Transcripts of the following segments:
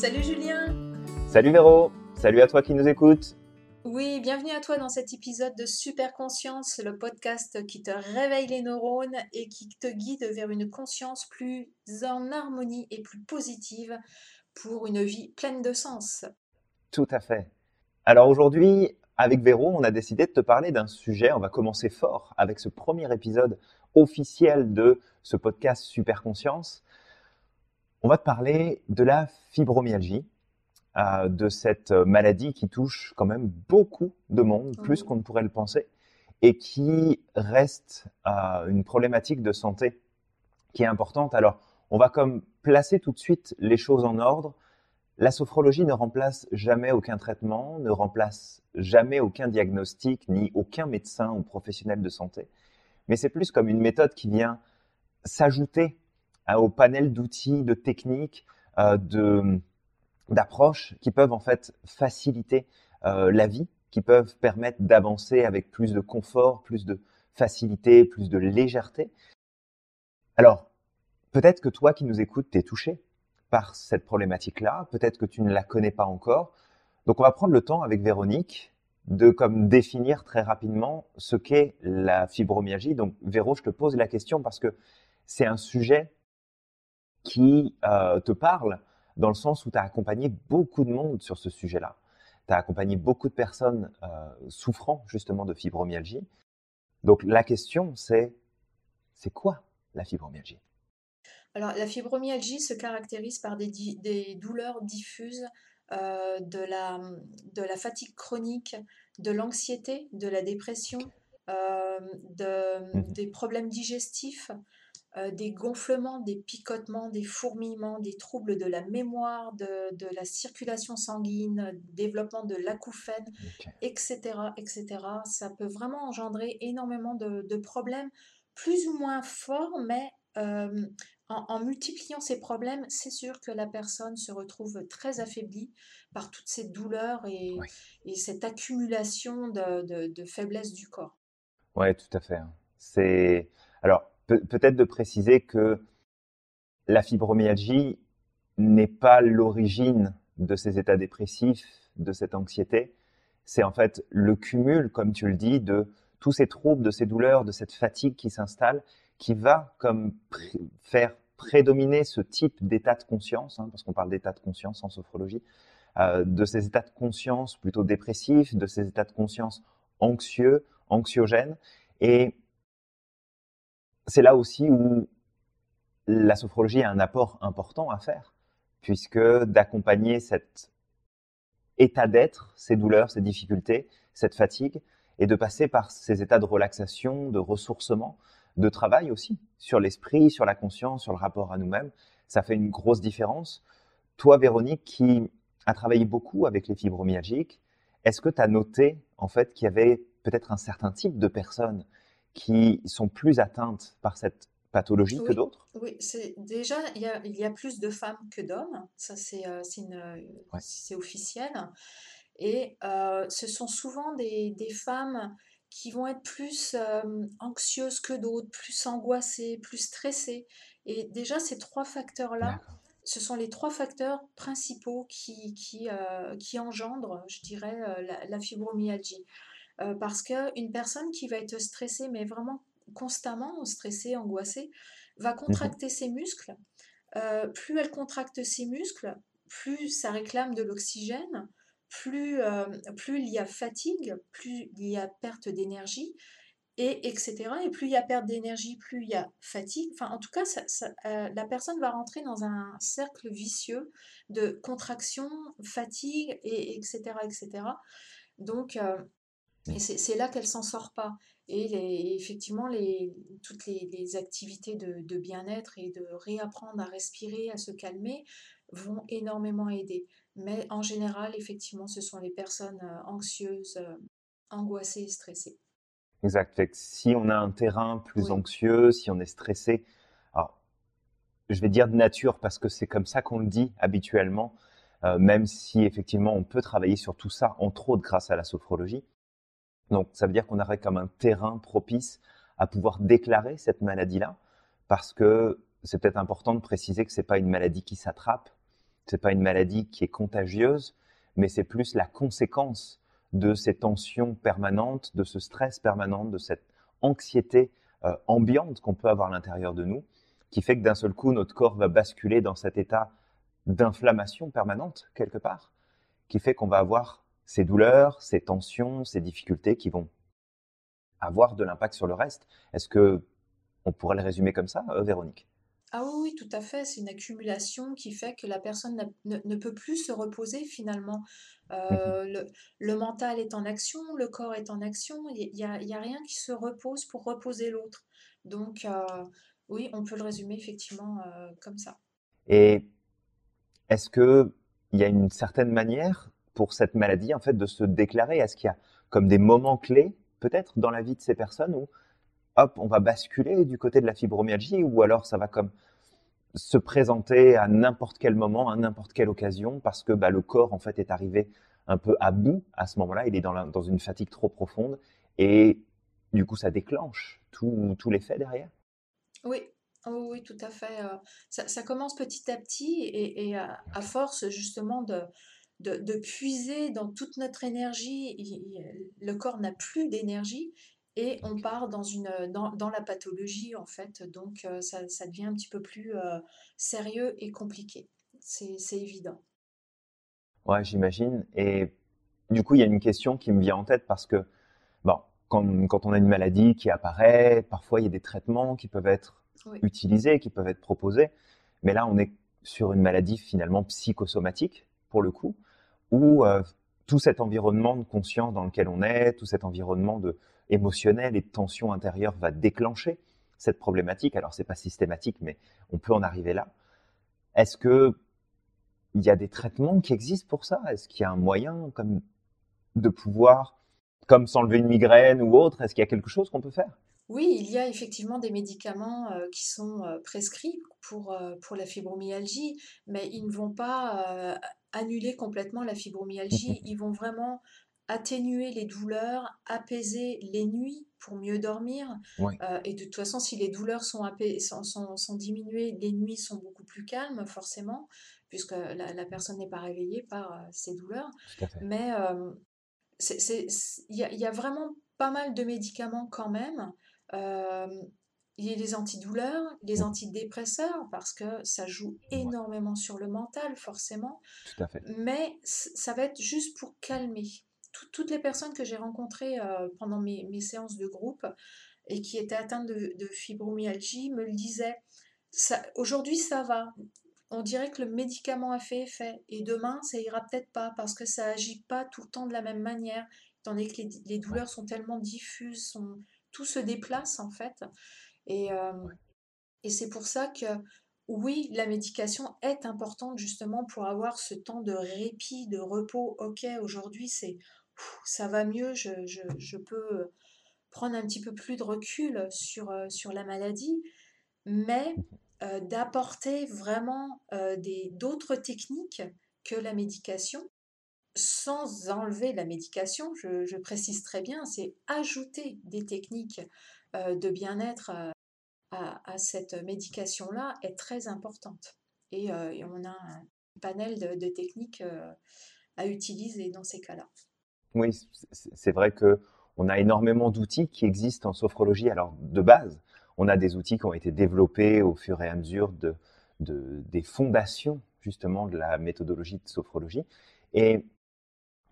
Salut Julien Salut Véro Salut à toi qui nous écoutes Oui, bienvenue à toi dans cet épisode de Super Conscience, le podcast qui te réveille les neurones et qui te guide vers une conscience plus en harmonie et plus positive pour une vie pleine de sens. Tout à fait. Alors aujourd'hui, avec Véro, on a décidé de te parler d'un sujet. On va commencer fort avec ce premier épisode officiel de ce podcast Super Conscience. On va te parler de la fibromyalgie, euh, de cette maladie qui touche quand même beaucoup de monde, plus qu'on ne pourrait le penser, et qui reste euh, une problématique de santé qui est importante. Alors, on va comme placer tout de suite les choses en ordre. La sophrologie ne remplace jamais aucun traitement, ne remplace jamais aucun diagnostic, ni aucun médecin ou professionnel de santé. Mais c'est plus comme une méthode qui vient s'ajouter au panel d'outils, de techniques, euh, de, d'approches qui peuvent en fait faciliter euh, la vie, qui peuvent permettre d'avancer avec plus de confort, plus de facilité, plus de légèreté. Alors, peut-être que toi qui nous écoutes, t'es touché par cette problématique-là. Peut-être que tu ne la connais pas encore. Donc, on va prendre le temps avec Véronique de comme définir très rapidement ce qu'est la fibromyalgie. Donc, Véro, je te pose la question parce que c'est un sujet qui euh, te parle dans le sens où tu as accompagné beaucoup de monde sur ce sujet-là. Tu as accompagné beaucoup de personnes euh, souffrant justement de fibromyalgie. Donc la question, c'est c'est quoi la fibromyalgie? Alors la fibromyalgie se caractérise par des, des douleurs diffuses, euh, de, la, de la fatigue chronique, de l'anxiété, de la dépression, euh, de, mmh. des problèmes digestifs, euh, des gonflements, des picotements, des fourmillements, des troubles de la mémoire, de, de la circulation sanguine, développement de l'acouphène, etc., etc. Ça peut vraiment engendrer énormément de, de problèmes plus ou moins forts, mais euh, en, en, multipliant ces problèmes, c'est sûr que la personne se retrouve très affaiblie par toutes ces douleurs et, et cette accumulation de, de, de, faiblesse du corps. Oui, tout à fait. Hein. C'est alors peut-être de préciser que la fibromyalgie n'est pas l'origine de ces états dépressifs, de cette anxiété. C'est en fait le cumul, comme tu le dis, de tous ces troubles, de ces douleurs, de cette fatigue qui s'installe, qui va comme faire prédominer ce type d'état de conscience, hein, parce qu'on parle d'état de conscience en sophrologie, euh, de ces états de conscience plutôt dépressifs, de ces états de conscience anxieux, anxiogènes. Et c'est là aussi où la sophrologie a un apport important à faire, puisque d'accompagner cet état d'être, ces douleurs, ces difficultés, cette fatigue, et de passer par ces états de relaxation, de ressourcement, de travail aussi, sur l'esprit, sur la conscience, sur le rapport à nous-mêmes, ça fait une grosse différence. Toi, Véronique, qui a travaillé beaucoup avec les fibromyalgiques, est-ce que tu as noté en fait qu'il y avait peut-être un certain type de personnes qui sont plus atteintes par cette pathologie que d'autres? Oui, c'est déjà il y, a, il y, a, plus de femmes que d'hommes, ça c'est euh, c'est officiel. Et euh, ce sont souvent des, des, femmes qui vont être plus euh, anxieuses que d'autres, plus angoissées, plus stressées. Et déjà ces trois facteurs-là, ce sont les trois facteurs principaux qui, qui, euh, qui engendrent, je dirais, la, la fibromyalgie. Euh, parce qu'une personne qui va être stressée, mais vraiment constamment stressée, angoissée, va contracter ses muscles. Euh, plus elle contracte ses muscles, plus ça réclame de l'oxygène, plus, euh, plus il y a fatigue, plus il y a perte d'énergie, et etc. Et plus il y a perte d'énergie, plus il y a fatigue. Enfin, en tout cas, ça, ça, euh, la personne va rentrer dans un cercle vicieux de contraction, fatigue, et etc. etc. Donc, euh, et c'est là qu'elle s'en sort pas. Et, les, effectivement, les, toutes les, les activités de, de bien-être et de réapprendre à respirer, à se calmer, vont énormément aider. Mais en général, effectivement, ce sont les personnes euh, anxieuses, euh, angoissées et stressées. Exact. Fait que si on a un terrain plus oui. anxieux, si on est stressé, alors, je vais dire de nature parce que c'est comme ça qu'on le dit habituellement, euh, même si effectivement on peut travailler sur tout ça, entre autres grâce à la sophrologie. Donc, ça veut dire qu'on aurait comme un terrain propice à pouvoir déclarer cette maladie-là, parce que c'est peut-être important de préciser que c'est pas une maladie qui s'attrape, c'est pas une maladie qui est contagieuse, mais c'est plus la conséquence de ces tensions permanentes, de ce stress permanent, de cette anxiété euh, ambiante qu'on peut avoir à l'intérieur de nous, qui fait que d'un seul coup, notre corps va basculer dans cet état d'inflammation permanente, quelque part, qui fait qu'on va avoir ces douleurs, ces tensions, ces difficultés qui vont avoir de l'impact sur le reste. Est-ce que on pourrait le résumer comme ça, euh, Véronique? Ah oui, tout à fait. C'est une accumulation qui fait que la personne ne, peut plus se reposer finalement. Mmh euh, le, mental est en action, le corps est en action. Il n'y a, a, rien qui se repose pour reposer l'autre. Donc euh, oui, on peut le résumer effectivement euh, comme ça. Et est-ce qu'il y a une certaine manière pour cette maladie en fait de se déclarer? Est-ce qu'il y a comme des moments clés peut-être dans la vie de ces personnes où hop, on va basculer du côté de la fibromyalgie ou alors ça va comme se présenter à n'importe quel moment, à n'importe quelle occasion, parce que bah, le corps en fait est arrivé un peu à bout à ce moment-là, il est dans, une fatigue trop profonde et du coup ça déclenche tout, tout l'effet derrière? Oui, oh oui, tout à fait. Ça, commence petit à petit et, à, force justement de, de, puiser dans toute notre énergie, le corps n'a plus d'énergie et on part dans, une, dans, dans, la pathologie, en fait. Donc, euh, ça, ça, devient un petit peu plus euh, sérieux et compliqué. C'est évident. Ouais, j'imagine. Et du coup, il y a une question qui me vient en tête parce que, bon, quand, quand, on a une maladie qui apparaît, parfois il y a des traitements qui peuvent être utilisés, qui peuvent être proposés. Mais là, on est sur une maladie finalement psychosomatique, pour le coup, où euh, tout cet environnement de conscience dans lequel on est, tout cet environnement de, émotionnel et de tension intérieure va déclencher cette problématique. Alors, c'est pas systématique, mais on peut en arriver là. Est-ce que il y a des traitements qui existent pour ça? Est-ce qu'il y a un moyen comme de pouvoir, comme s'enlever une migraine ou autre, est-ce qu'il y a quelque chose qu'on peut faire? Oui, il y a effectivement des médicaments euh, qui sont euh, prescrits pour, pour la fibromyalgie, mais ils ne vont pas annuler complètement la fibromyalgie, ils vont vraiment atténuer les douleurs, apaiser les nuits pour mieux dormir. Euh, et de toute façon, si les douleurs sont, sont, sont, diminuées, les nuits sont beaucoup plus calmes, forcément, puisque la, personne n'est pas réveillée par euh, ces douleurs. Mais euh, il y, y, a vraiment pas mal de médicaments quand même. Il y a les antidouleurs, les antidépresseurs, parce que ça joue énormément sur le mental, forcément. Tout à fait. Mais ça va être juste pour calmer toutes les personnes que j'ai rencontrées euh, pendant mes, séances de groupe et qui étaient atteintes de, fibromyalgie me le disaient. Aujourd'hui, ça va. On dirait que le médicament a fait effet. Et demain, ça ira peut-être pas parce que ça agit pas tout le temps de la même manière. Étant donné que les, douleurs sont tellement diffuses, sont, tout se déplace en fait. Et, euh, et c'est pour ça que oui, la médication est importante justement pour avoir ce temps de répit, de repos. Ok, aujourd'hui c'est ça va mieux, je, peux prendre un petit peu plus de recul sur, euh, sur la maladie, mais euh, d'apporter vraiment euh, d'autres techniques que la médication, sans enlever la médication, je, précise très bien, c'est ajouter des techniques de bien-être à, cette médication-là est très importante. Et, on a un panel de techniques à utiliser dans ces cas-là. Oui, c'est vrai que on a énormément d'outils qui existent en sophrologie. Alors, de base, on a des outils qui ont été développés au fur et à mesure de, des fondations, justement, de la méthodologie de sophrologie. Et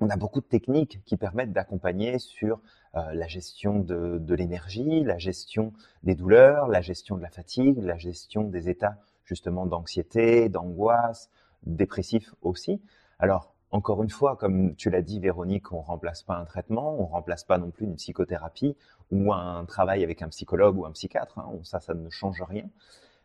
on a beaucoup de techniques qui permettent d'accompagner sur euh, la gestion de, l'énergie, la gestion des douleurs, la gestion de la fatigue, la gestion des états justement d'anxiété, d'angoisse, dépressif aussi. Alors, encore une fois, comme tu l'as dit, Véronique, on remplace pas un traitement, on remplace pas non plus une psychothérapie ou un travail avec un psychologue ou un psychiatre. Hein, ça, ça ne change rien.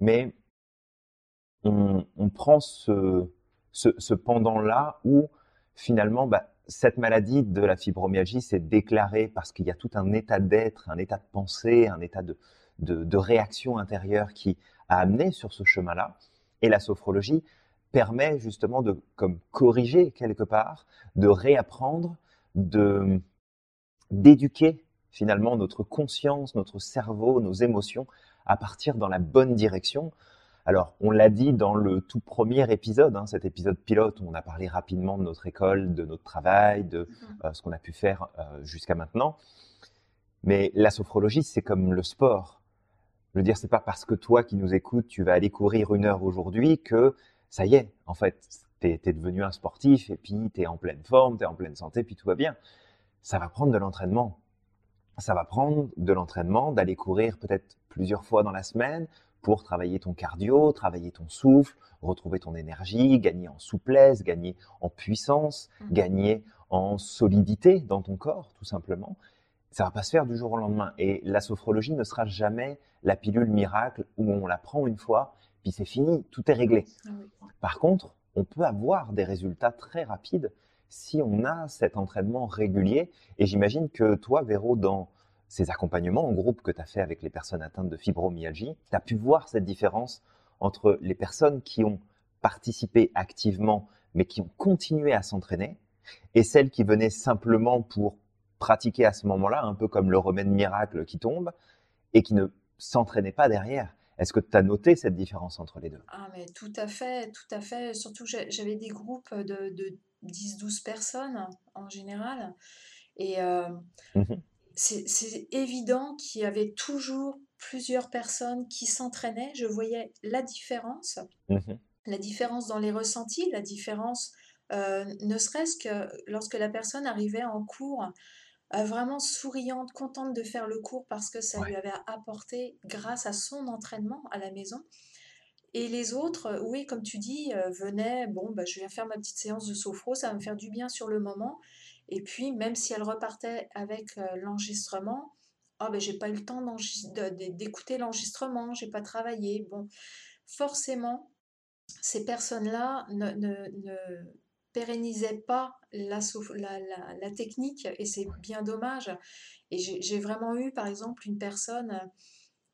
Mais on, prend ce, ce, pendant-là où finalement, bah, cette maladie de la fibromyalgie s'est déclarée parce qu'il y a tout un état d'être, un état de pensée, un état de, réaction intérieure qui a amené sur ce chemin-là. Et la sophrologie permet justement de corriger quelque part, de réapprendre, d'éduquer finalement notre conscience, notre cerveau, nos émotions à partir dans la bonne direction. Alors, on l'a dit dans le tout premier épisode, hein, cet épisode pilote où on a parlé rapidement de notre école, de notre travail, de euh, ce qu'on a pu faire euh, jusqu'à maintenant. Mais la sophrologie, c'est comme le sport. Je veux dire, c'est pas parce que toi qui nous écoutes, tu vas aller courir une heure aujourd'hui que ça y est, en fait, tu es, devenu un sportif et puis tu es en pleine forme, tu es en pleine santé, puis tout va bien. Ça va prendre de l'entraînement. Ça va prendre de l'entraînement, d'aller courir peut-être plusieurs fois dans la semaine pour travailler ton cardio, travailler ton souffle, retrouver ton énergie, gagner en souplesse, gagner en puissance, mmh. gagner en solidité dans ton corps, tout simplement. Ça va pas se faire du jour au lendemain. Et la sophrologie ne sera jamais la pilule miracle où on la prend une fois, puis c'est fini, tout est réglé. Ah Par contre, on peut avoir des résultats très rapides si on a cet entraînement régulier. Et j'imagine que toi, Véro, dans ces accompagnements en groupe que tu as fait avec les personnes atteintes de fibromyalgie, tu as pu voir cette différence entre les personnes qui ont participé activement mais qui ont continué à s'entraîner et celles qui venaient simplement pour pratiquer à ce moment-là, un peu comme le remède miracle qui tombe, et qui ne s'entraînaient pas derrière. Est-ce que tu as noté cette différence entre les deux? Ah, mais tout à fait, tout à fait. Surtout, j'avais des groupes de, de 10-12 personnes en général. Et euh, mmh c'est évident qu'il y avait toujours plusieurs personnes qui s'entraînaient. Je voyais la différence, mmh la différence dans les ressentis, la différence, euh, ne serait-ce que lorsque la personne arrivait en cours euh, vraiment souriante, contente de faire le cours parce que ça lui avait apporté grâce à son entraînement à la maison. Et les autres, euh, oui, comme tu dis, euh, venaient, bon, bah, je viens faire ma petite séance de sophro, ça va me faire du bien sur le moment. Et puis, même si elle repartait avec l'enregistrement, oh, ben, j'ai pas eu le temps d'écouter l'enregistrement, j'ai pas travaillé. Bon, forcément, ces personnes-là ne, ne pérennisait pas la, la, technique et c'est bien dommage. Et j'ai vraiment eu, par exemple, une personne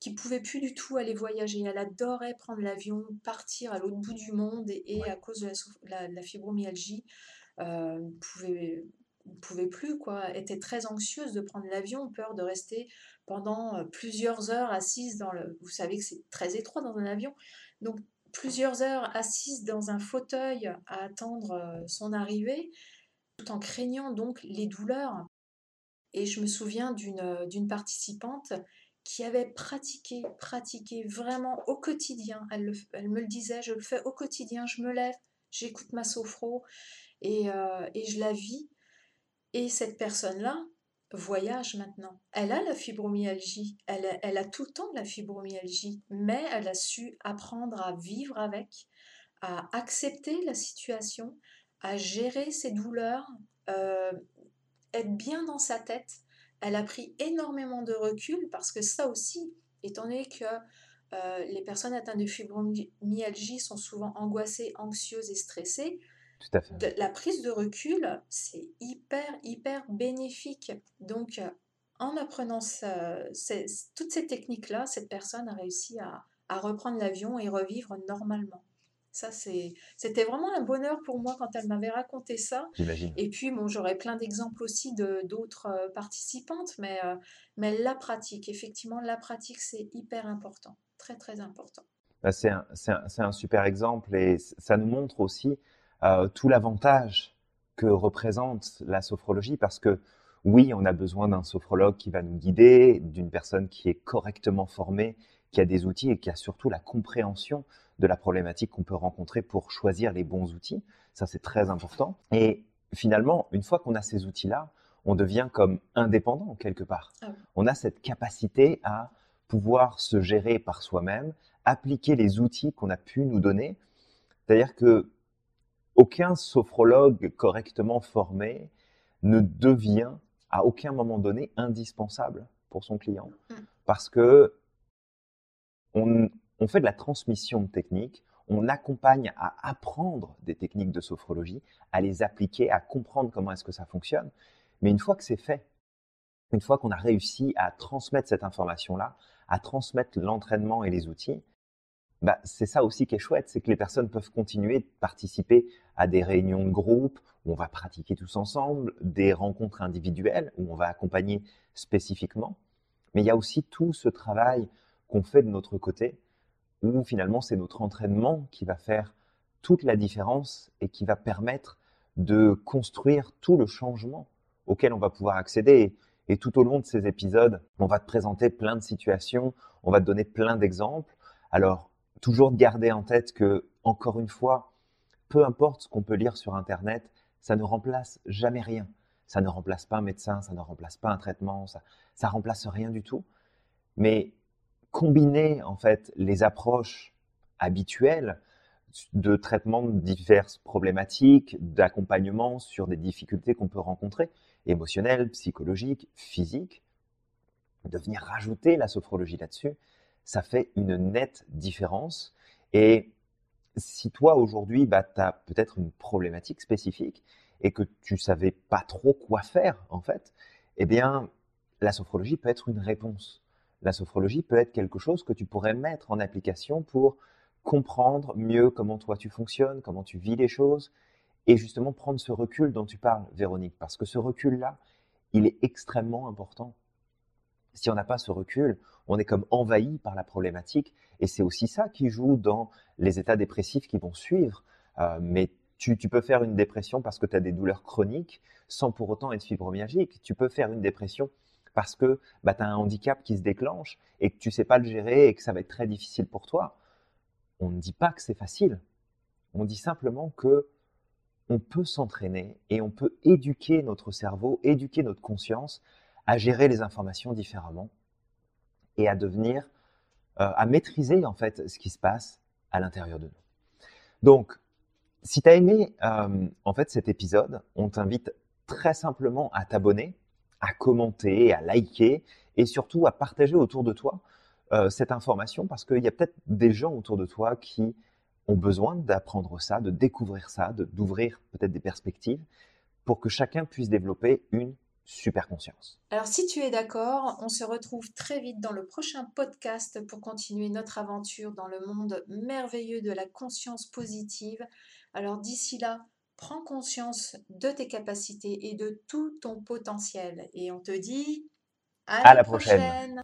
qui pouvait plus du tout aller voyager. Elle adorait prendre l'avion, partir à l'autre bout du monde et, à cause de la, fibromyalgie, euh, pouvait pouvait plus quoi, était très anxieuse de prendre l'avion, peur de rester pendant euh, plusieurs heures assise dans le vous savez que c'est très étroit dans un avion. Donc plusieurs heures assise dans un fauteuil à attendre euh, son arrivée, tout en craignant donc les douleurs. Et je me souviens d'une euh, participante qui avait pratiqué, pratiqué vraiment au quotidien. Elle, me le disait, je le fais au quotidien, je me lève, j'écoute ma sophro et, et je la vis. Et cette personne-là, voyage maintenant. Elle a la fibromyalgie, elle a, tout le temps de la fibromyalgie, mais elle a su apprendre à vivre avec, à accepter la situation, à gérer ses douleurs, euh, être bien dans sa tête. Elle a pris énormément de recul parce que ça aussi, étant donné que euh, les personnes atteintes de fibromyalgie sont souvent angoissées, anxieuses et stressées, la prise de recul, c'est hyper, hyper bénéfique. Donc, euh, en apprenant toutes ces techniques-là, cette personne a réussi à, reprendre l'avion et revivre normalement. Ça, c'était vraiment un bonheur pour moi quand elle m'avait raconté ça. J'imagine. Et puis, bon, j'aurais plein d'exemples aussi d'autres euh, participantes, mais, euh, mais la pratique, effectivement, la pratique, c'est hyper important, très, très important. Bah, c'est un, un, super exemple et ça nous montre aussi euh, tout l'avantage que représente la sophrologie parce que oui, on a besoin d'un sophrologue qui va nous guider, d'une personne qui est correctement formée, qui a des outils et qui a surtout la compréhension de la problématique qu'on peut rencontrer pour choisir les bons outils. Ça, c'est très important. Et finalement, une fois qu'on a ces outils-là, on devient comme indépendant quelque part. Ah on a cette capacité à pouvoir se gérer par soi-même, appliquer les outils qu'on a pu nous donner. C'est-à-dire que aucun sophrologue correctement formé ne devient à aucun moment donné indispensable pour son client. Mm. Parce que on, fait de la transmission de techniques, on accompagne à apprendre des techniques de sophrologie, à les appliquer, à comprendre comment est-ce que ça fonctionne. Mais une fois que c'est fait, une fois qu'on a réussi à transmettre cette information-là, à transmettre l'entraînement et les outils, bah, c'est ça aussi qui est chouette, c'est que les personnes peuvent continuer de participer à des réunions de groupe où on va pratiquer tous ensemble, des rencontres individuelles où on va accompagner spécifiquement. Mais il y a aussi tout ce travail qu'on fait de notre côté où finalement c'est notre entraînement qui va faire toute la différence et qui va permettre de construire tout le changement auquel on va pouvoir accéder. Et, tout au long de ces épisodes, on va te présenter plein de situations, on va te donner plein d'exemples. Alors, toujours garder en tête que, encore une fois, peu importe ce qu'on peut lire sur Internet, ça ne remplace jamais rien. Ça ne remplace pas un médecin, ça ne remplace pas un traitement, ça, ça remplace rien du tout. Mais combiner en fait les approches habituelles de traitement de diverses problématiques, d'accompagnement sur des difficultés qu'on peut rencontrer, émotionnelles, psychologiques, physiques, de venir rajouter la sophrologie là-dessus, ça fait une nette différence. Et si toi aujourd'hui, bah, tu as peut-être une problématique spécifique et que tu savais pas trop quoi faire en fait, eh bien, la sophrologie peut être une réponse. La sophrologie peut être quelque chose que tu pourrais mettre en application pour comprendre mieux comment toi tu fonctionnes, comment tu vis les choses, et justement prendre ce recul dont tu parles, Véronique, parce que ce recul-là, il est extrêmement important. Si on n'a pas ce recul, on est comme envahi par la problématique, et c'est aussi ça qui joue dans les états dépressifs qui vont suivre. Euh, mais tu, peux faire une dépression parce que tu as des douleurs chroniques sans pour autant être fibromyalgique. Tu peux faire une dépression parce que bah, tu as un handicap qui se déclenche et que tu sais pas le gérer et que ça va être très difficile pour toi on ne dit pas que c'est facile. On dit simplement que on peut s'entraîner et on peut éduquer notre cerveau, éduquer notre conscience à gérer les informations différemment et à devenir, euh, à maîtriser en fait ce qui se passe à l'intérieur de nous. Donc, si tu as aimé euh, en fait cet épisode, on t'invite très simplement à t'abonner, à commenter, à liker et surtout à partager autour de toi euh, cette information parce qu'il y a peut-être des gens autour de toi qui ont besoin d'apprendre ça, de découvrir ça, d'ouvrir peut-être des perspectives pour que chacun puisse développer une super conscience. Alors si tu es d'accord, on se retrouve très vite dans le prochain podcast pour continuer notre aventure dans le monde merveilleux de la conscience positive. Alors d'ici là, prends conscience de tes capacités et de tout ton potentiel. Et on te dit à, la, prochaine.